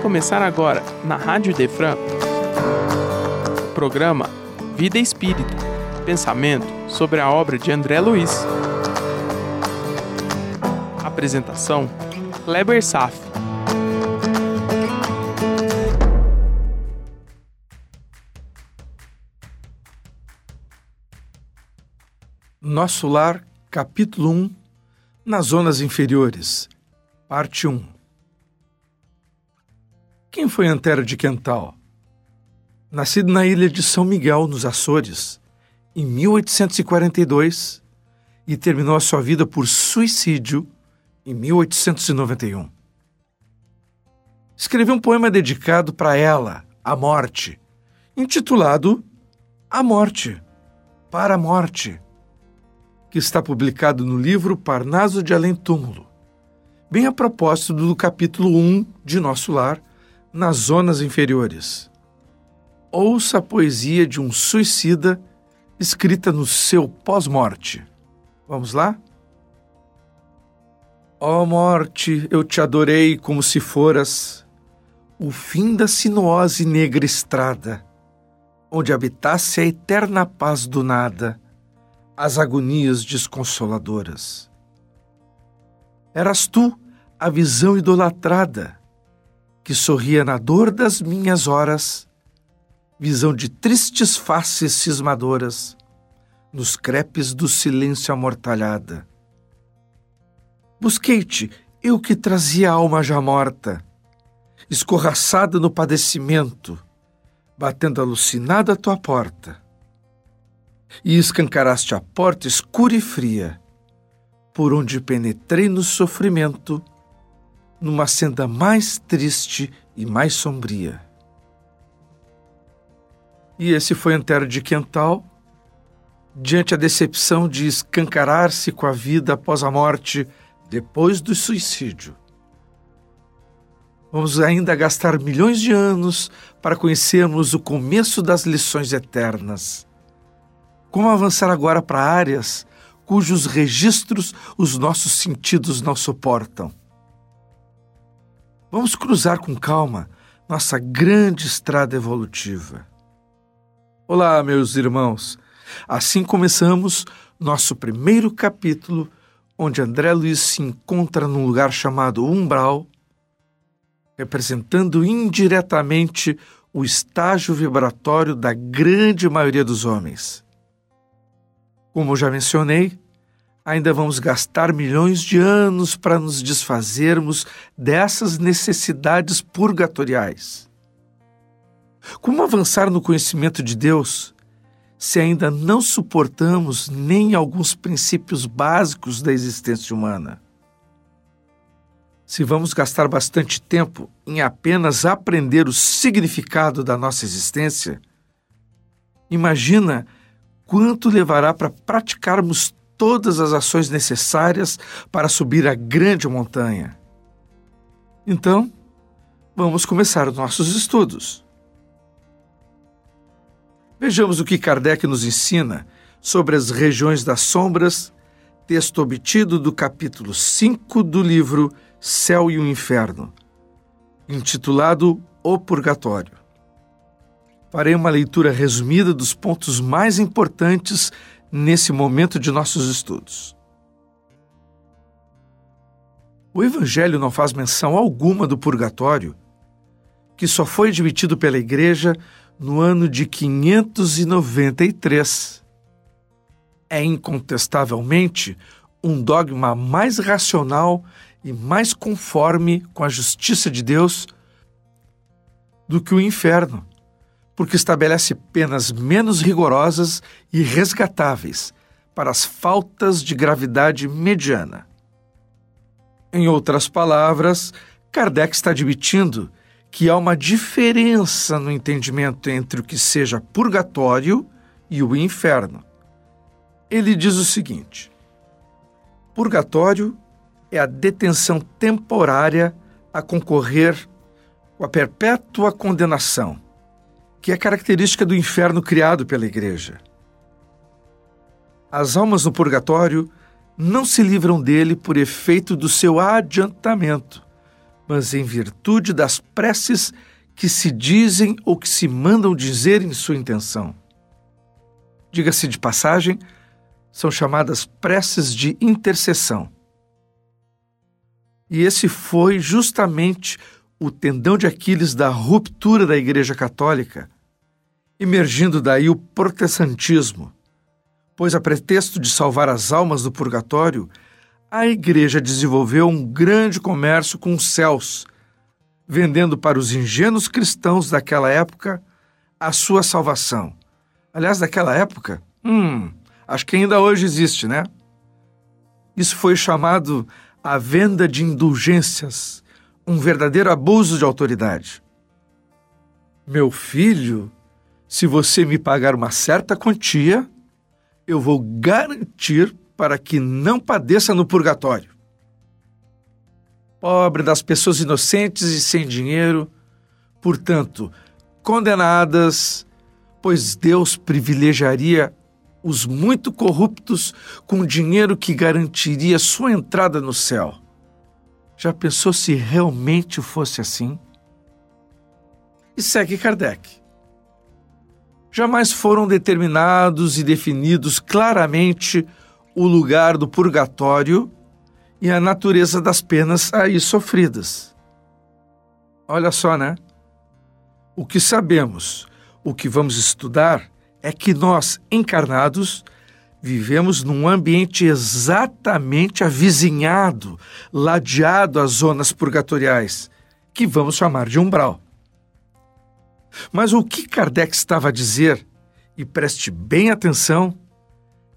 começar agora, na Rádio Defran, programa Vida Espírita Pensamento sobre a obra de André Luiz. Apresentação: Kleber Saf. Nosso Lar, capítulo 1 Nas Zonas Inferiores, parte 1 Quem foi Antero de Quental? Nascido na ilha de São Miguel, nos Açores, em 1842 e terminou a sua vida por suicídio em 1891. Escreveu um poema dedicado para ela, a morte, intitulado A Morte, para a Morte que está publicado no livro Parnaso de Além Túmulo, bem a propósito do capítulo 1 de Nosso Lar, nas zonas inferiores. Ouça a poesia de um suicida escrita no seu pós-morte. Vamos lá? Ó oh morte, eu te adorei como se foras o fim da sinuosa e negra estrada, onde habitasse a eterna paz do nada as agonias desconsoladoras. Eras tu a visão idolatrada que sorria na dor das minhas horas, visão de tristes faces cismadoras nos crepes do silêncio amortalhada. Busquei-te, eu que trazia a alma já morta, escorraçada no padecimento, batendo alucinada a tua porta e escancaraste a porta escura e fria, por onde penetrei no sofrimento, numa senda mais triste e mais sombria. E esse foi Antero de Quental, diante a decepção de escancarar-se com a vida após a morte, depois do suicídio. Vamos ainda gastar milhões de anos para conhecermos o começo das lições eternas como avançar agora para áreas cujos registros os nossos sentidos não suportam? Vamos cruzar com calma nossa grande estrada evolutiva. Olá, meus irmãos. Assim começamos nosso primeiro capítulo, onde André Luiz se encontra num lugar chamado umbral, representando indiretamente o estágio vibratório da grande maioria dos homens. Como já mencionei, ainda vamos gastar milhões de anos para nos desfazermos dessas necessidades purgatoriais. Como avançar no conhecimento de Deus se ainda não suportamos nem alguns princípios básicos da existência humana? Se vamos gastar bastante tempo em apenas aprender o significado da nossa existência, imagina quanto levará para praticarmos todas as ações necessárias para subir a grande montanha. Então, vamos começar os nossos estudos. Vejamos o que Kardec nos ensina sobre as regiões das sombras, texto obtido do capítulo 5 do livro Céu e o Inferno, intitulado O Purgatório farei uma leitura resumida dos pontos mais importantes nesse momento de nossos estudos. O Evangelho não faz menção alguma do purgatório, que só foi admitido pela Igreja no ano de 593. É incontestavelmente um dogma mais racional e mais conforme com a justiça de Deus do que o inferno porque estabelece penas menos rigorosas e resgatáveis para as faltas de gravidade mediana. Em outras palavras, Kardec está admitindo que há uma diferença no entendimento entre o que seja purgatório e o inferno. Ele diz o seguinte: Purgatório é a detenção temporária a concorrer com a perpétua condenação que é característica do inferno criado pela Igreja. As almas no purgatório não se livram dele por efeito do seu adiantamento, mas em virtude das preces que se dizem ou que se mandam dizer em sua intenção. Diga-se de passagem, são chamadas preces de intercessão. E esse foi justamente o tendão de Aquiles da ruptura da Igreja Católica, emergindo daí o protestantismo, pois, a pretexto de salvar as almas do purgatório, a Igreja desenvolveu um grande comércio com os céus, vendendo para os ingênuos cristãos daquela época a sua salvação. Aliás, daquela época, hum, acho que ainda hoje existe, né? Isso foi chamado a venda de indulgências, um verdadeiro abuso de autoridade. Meu filho, se você me pagar uma certa quantia, eu vou garantir para que não padeça no purgatório. Pobre das pessoas inocentes e sem dinheiro, portanto, condenadas, pois Deus privilegiaria os muito corruptos com dinheiro que garantiria sua entrada no céu. Já pensou se realmente fosse assim? E segue Kardec. Jamais foram determinados e definidos claramente o lugar do purgatório e a natureza das penas aí sofridas. Olha só, né? O que sabemos, o que vamos estudar é que nós, encarnados, vivemos num ambiente exatamente avizinhado, ladeado às zonas purgatoriais, que vamos chamar de umbral. Mas o que Kardec estava a dizer, e preste bem atenção,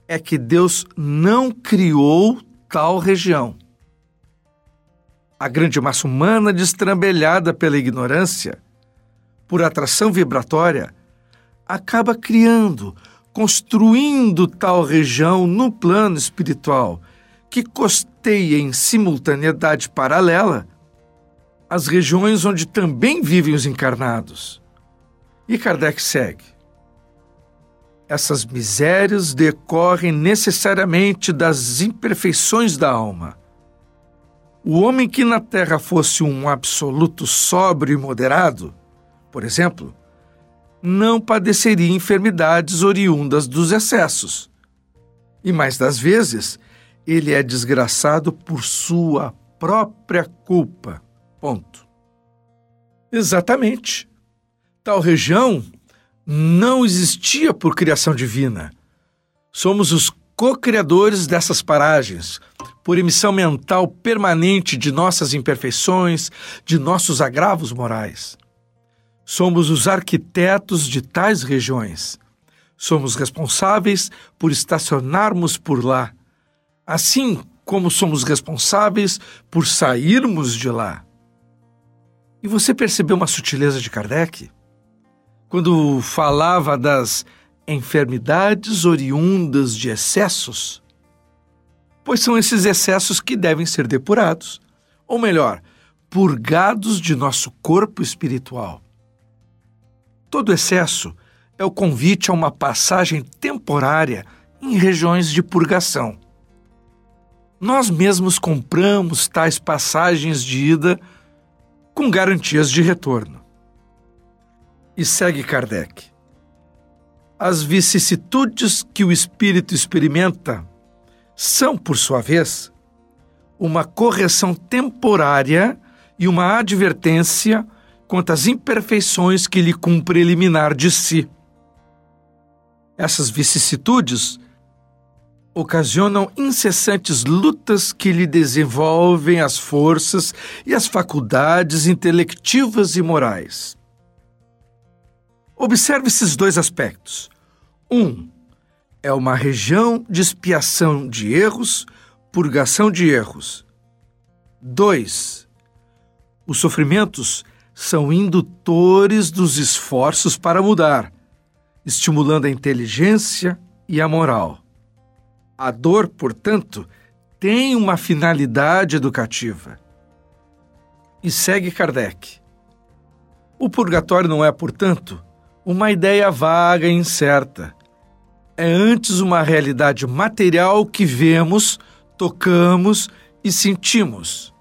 é que Deus não criou tal região. A grande massa humana, destrambelhada pela ignorância, por atração vibratória, acaba criando, construindo tal região no plano espiritual, que costeia em simultaneidade paralela as regiões onde também vivem os encarnados. E Kardec segue. Essas misérias decorrem necessariamente das imperfeições da alma. O homem que na terra fosse um absoluto sóbrio e moderado, por exemplo, não padeceria enfermidades oriundas dos excessos. E mais das vezes, ele é desgraçado por sua própria culpa. Ponto. Exatamente. Tal região não existia por criação divina. Somos os co-criadores dessas paragens, por emissão mental permanente de nossas imperfeições, de nossos agravos morais. Somos os arquitetos de tais regiões. Somos responsáveis por estacionarmos por lá, assim como somos responsáveis por sairmos de lá. E você percebeu uma sutileza de Kardec? Quando falava das enfermidades oriundas de excessos? Pois são esses excessos que devem ser depurados, ou melhor, purgados de nosso corpo espiritual. Todo excesso é o convite a uma passagem temporária em regiões de purgação. Nós mesmos compramos tais passagens de ida com garantias de retorno. E segue Kardec. As vicissitudes que o espírito experimenta são, por sua vez, uma correção temporária e uma advertência quanto às imperfeições que lhe cumpre eliminar de si. Essas vicissitudes ocasionam incessantes lutas que lhe desenvolvem as forças e as faculdades intelectivas e morais. Observe esses dois aspectos. Um, é uma região de expiação de erros, purgação de erros. Dois, os sofrimentos são indutores dos esforços para mudar, estimulando a inteligência e a moral. A dor, portanto, tem uma finalidade educativa. E segue Kardec. O purgatório não é, portanto, uma ideia vaga e incerta. É antes uma realidade material que vemos, tocamos e sentimos.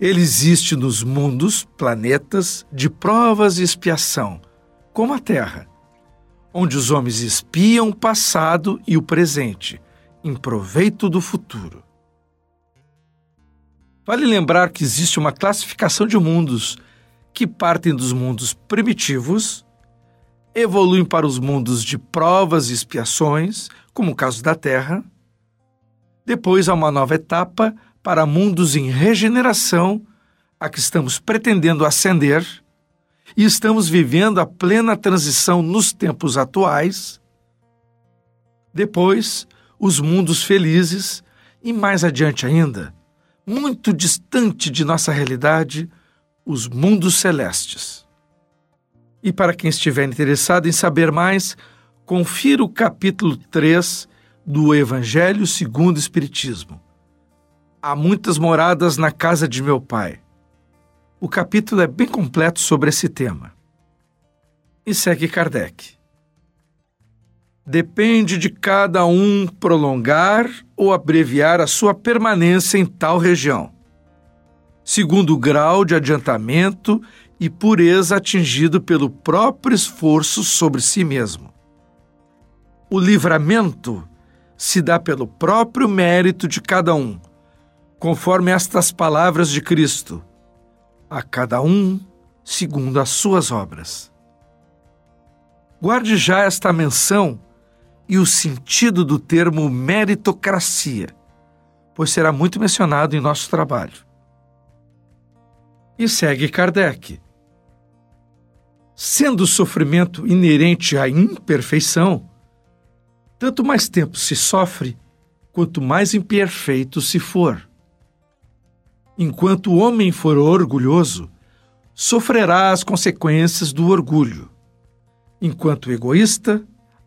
Ele existe nos mundos, planetas, de provas e expiação, como a Terra, onde os homens espiam o passado e o presente, em proveito do futuro. Vale lembrar que existe uma classificação de mundos que partem dos mundos primitivos, evoluem para os mundos de provas e expiações, como o caso da Terra. Depois há uma nova etapa para mundos em regeneração, a que estamos pretendendo ascender, e estamos vivendo a plena transição nos tempos atuais. Depois, os mundos felizes, e mais adiante ainda, muito distante de nossa realidade, os mundos celestes. E para quem estiver interessado em saber mais, confira o capítulo 3 do Evangelho segundo o Espiritismo Há muitas moradas na casa de meu pai. O capítulo é bem completo sobre esse tema. E segue Kardec. Depende de cada um prolongar ou abreviar a sua permanência em tal região, segundo o grau de adiantamento e pureza atingido pelo próprio esforço sobre si mesmo. O livramento se dá pelo próprio mérito de cada um conforme estas palavras de Cristo, a cada um segundo as suas obras. Guarde já esta menção e o sentido do termo meritocracia, pois será muito mencionado em nosso trabalho. E segue Kardec. Sendo o sofrimento inerente à imperfeição, tanto mais tempo se sofre, quanto mais imperfeito se for. Enquanto o homem for orgulhoso, sofrerá as consequências do orgulho. Enquanto egoísta,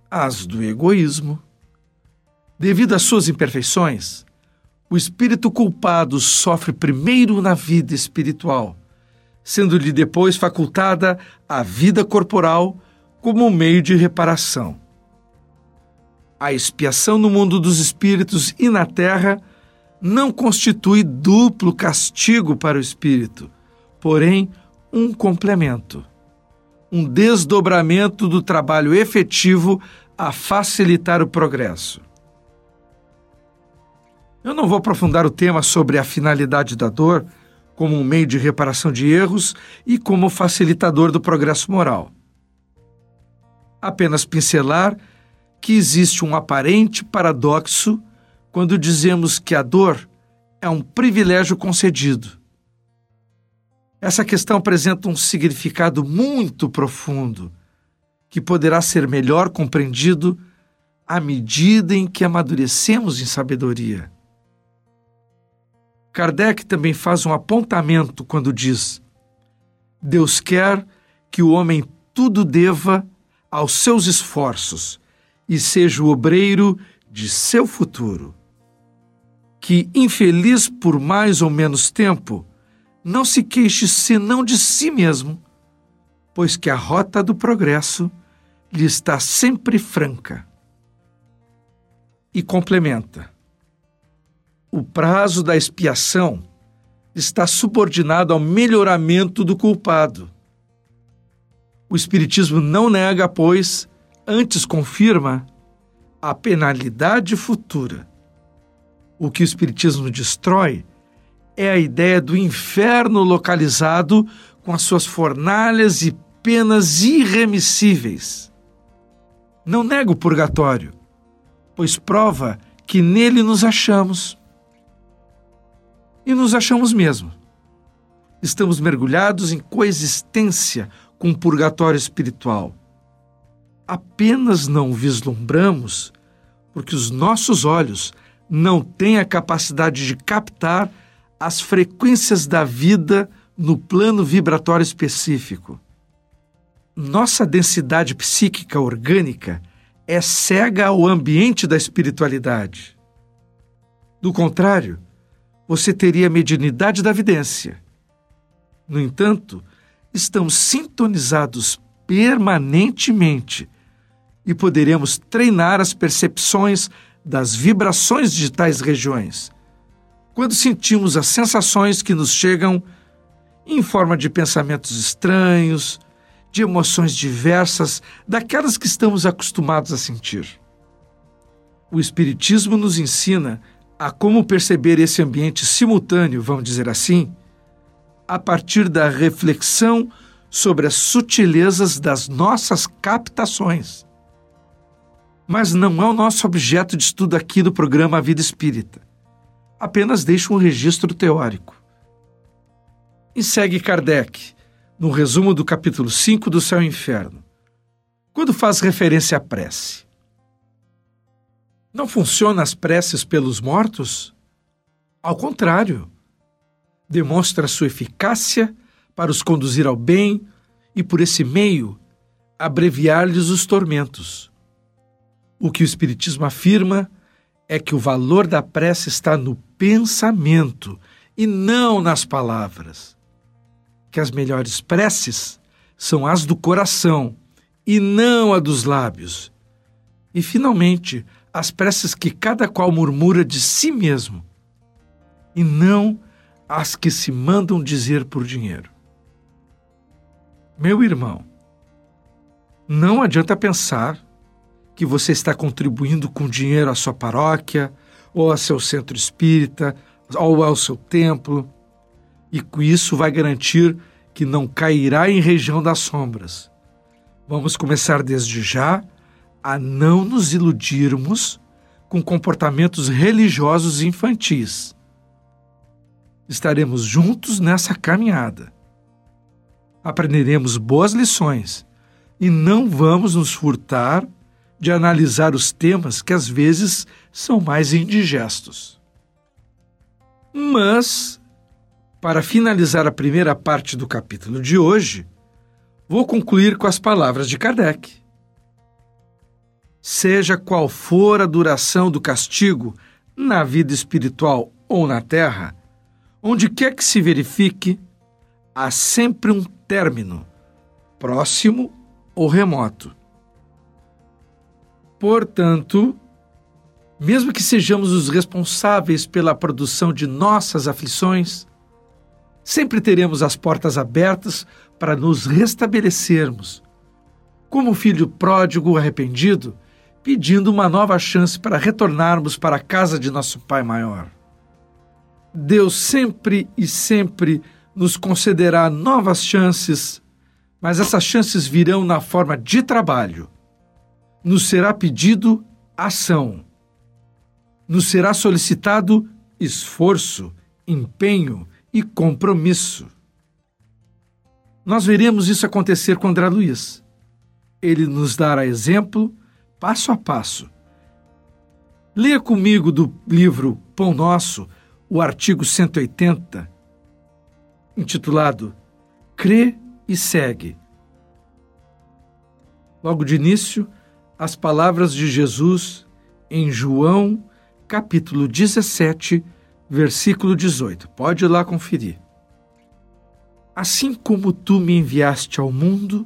as do egoísmo. Devido às suas imperfeições, o espírito culpado sofre primeiro na vida espiritual, sendo-lhe depois facultada a vida corporal como meio de reparação. A expiação no mundo dos espíritos e na terra não constitui duplo castigo para o espírito, porém um complemento, um desdobramento do trabalho efetivo a facilitar o progresso. Eu não vou aprofundar o tema sobre a finalidade da dor como um meio de reparação de erros e como facilitador do progresso moral. Apenas pincelar que existe um aparente paradoxo quando dizemos que a dor é um privilégio concedido. Essa questão apresenta um significado muito profundo, que poderá ser melhor compreendido à medida em que amadurecemos em sabedoria. Kardec também faz um apontamento quando diz: Deus quer que o homem tudo deva aos seus esforços e seja o obreiro de seu futuro que, infeliz por mais ou menos tempo, não se queixe senão de si mesmo, pois que a rota do progresso lhe está sempre franca. E complementa: o prazo da expiação está subordinado ao melhoramento do culpado. O Espiritismo não nega, pois, antes confirma a penalidade futura o que o Espiritismo destrói é a ideia do inferno localizado com as suas fornalhas e penas irremissíveis. Não nega o purgatório, pois prova que nele nos achamos. E nos achamos mesmo. Estamos mergulhados em coexistência com o purgatório espiritual. Apenas não vislumbramos porque os nossos olhos não tem a capacidade de captar as frequências da vida no plano vibratório específico. Nossa densidade psíquica orgânica é cega ao ambiente da espiritualidade. Do contrário, você teria a mediunidade da vidência. No entanto, estamos sintonizados permanentemente e poderemos treinar as percepções das vibrações de tais regiões, quando sentimos as sensações que nos chegam em forma de pensamentos estranhos, de emoções diversas daquelas que estamos acostumados a sentir. O Espiritismo nos ensina a como perceber esse ambiente simultâneo, vamos dizer assim, a partir da reflexão sobre as sutilezas das nossas captações. Mas não é o nosso objeto de estudo aqui do programa A Vida Espírita. Apenas deixo um registro teórico. E segue Kardec, no resumo do capítulo 5 do Céu e Inferno, quando faz referência à prece. Não funcionam as preces pelos mortos? Ao contrário, demonstra sua eficácia para os conduzir ao bem e, por esse meio, abreviar-lhes os tormentos. O que o Espiritismo afirma é que o valor da prece está no pensamento e não nas palavras que as melhores preces são as do coração e não a dos lábios. E, finalmente, as preces que cada qual murmura de si mesmo e não as que se mandam dizer por dinheiro. Meu irmão, não adianta pensar que você está contribuindo com dinheiro à sua paróquia, ou ao seu centro espírita, ou ao seu templo e com isso vai garantir que não cairá em região das sombras. Vamos começar desde já a não nos iludirmos com comportamentos religiosos infantis. Estaremos juntos nessa caminhada. Aprenderemos boas lições e não vamos nos furtar de analisar os temas que às vezes são mais indigestos. Mas para finalizar a primeira parte do capítulo de hoje, vou concluir com as palavras de Kardec. Seja qual for a duração do castigo na vida espiritual ou na terra, onde quer que se verifique, há sempre um término, próximo ou remoto. Portanto, mesmo que sejamos os responsáveis pela produção de nossas aflições, sempre teremos as portas abertas para nos restabelecermos. Como filho pródigo arrependido, pedindo uma nova chance para retornarmos para a casa de nosso Pai maior. Deus sempre e sempre nos concederá novas chances, mas essas chances virão na forma de trabalho. Nos será pedido ação. Nos será solicitado esforço, empenho e compromisso. Nós veremos isso acontecer com André Luiz. Ele nos dará exemplo passo a passo. Leia comigo do livro Pão Nosso o artigo 180, intitulado Crê e segue. Logo de início, as palavras de Jesus em João, capítulo 17, versículo 18. Pode ir lá conferir. Assim como tu me enviaste ao mundo,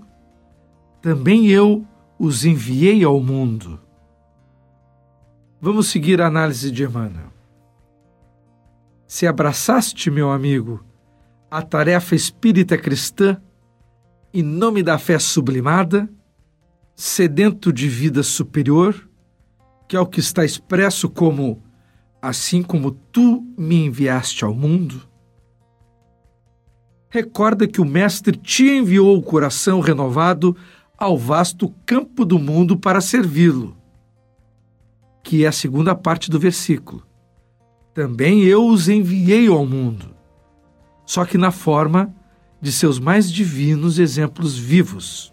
também eu os enviei ao mundo. Vamos seguir a análise de Emmanuel. Se abraçaste, meu amigo, a tarefa espírita cristã, em nome da fé sublimada, sedento de vida superior, que é o que está expresso como assim como tu me enviaste ao mundo? Recorda que o Mestre te enviou o coração renovado ao vasto campo do mundo para servi-lo, que é a segunda parte do versículo. Também eu os enviei ao mundo, só que na forma de seus mais divinos exemplos vivos.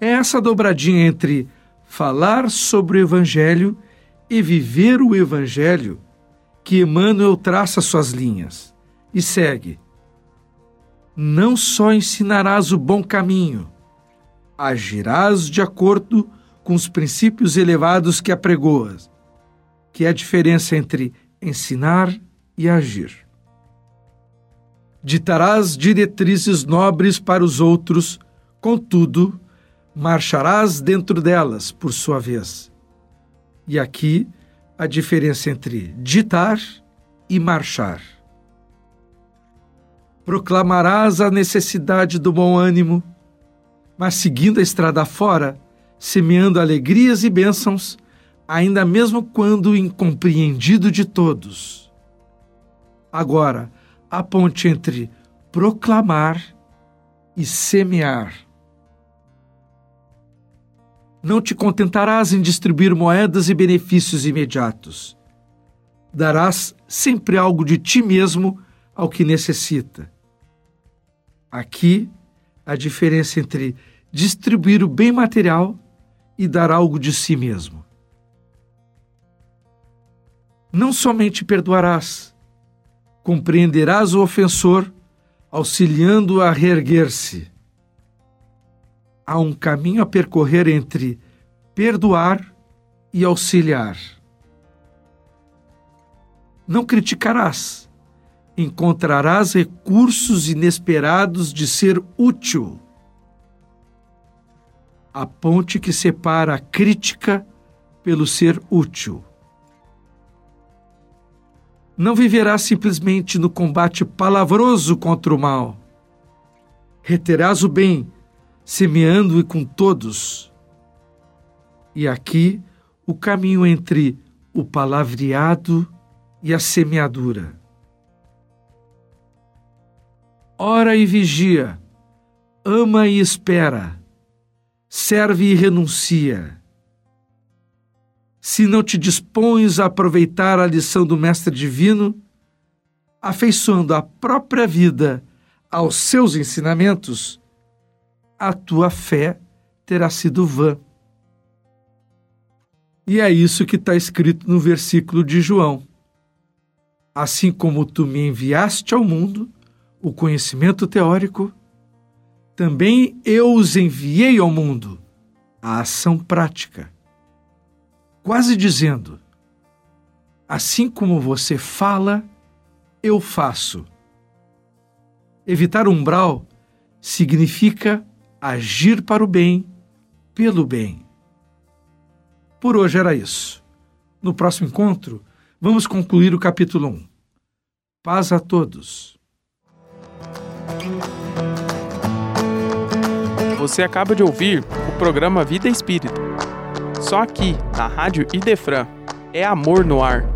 É essa dobradinha entre falar sobre o Evangelho e viver o Evangelho que Emmanuel traça suas linhas e segue. Não só ensinarás o bom caminho, agirás de acordo com os princípios elevados que apregoas, que é a diferença entre ensinar e agir. Ditarás diretrizes nobres para os outros, contudo, marcharás dentro delas, por sua vez e aqui a diferença entre ditar e marchar. Proclamarás a necessidade do bom ânimo, mas seguindo a estrada fora, semeando alegrias e bênçãos, ainda mesmo quando incompreendido de todos. Agora, a ponte entre proclamar e semear. Não te contentarás em distribuir moedas e benefícios imediatos. Darás sempre algo de ti mesmo ao que necessita. Aqui, a diferença entre distribuir o bem material e dar algo de si mesmo. Não somente perdoarás, compreenderás o ofensor, auxiliando-o a reerguer-se. Há um caminho a percorrer entre perdoar e auxiliar. Não criticarás, encontrarás recursos inesperados de ser útil. A ponte que separa a crítica pelo ser útil. Não viverás simplesmente no combate palavroso contra o mal. Reterás o bem, semeando-o com todos. E aqui o caminho entre o palavreado e a semeadura. Ora e vigia, ama e espera, serve e renuncia se não te dispões a aproveitar a lição do Mestre Divino, afeiçoando a própria vida aos seus ensinamentos, a tua fé terá sido vã. E é isso que está escrito no versículo de João. Assim como tu me enviaste ao mundo, o conhecimento teórico, também eu os enviei ao mundo, a ação prática quase dizendo: Assim como você fala, eu faço. Evitar umbral significa agir para o bem, pelo bem. Por hoje era isso. No próximo encontro, vamos concluir o capítulo 1. Paz a todos. Você acaba de ouvir o programa Vida Espírita só aqui, na Rádio Idefran. É amor no ar.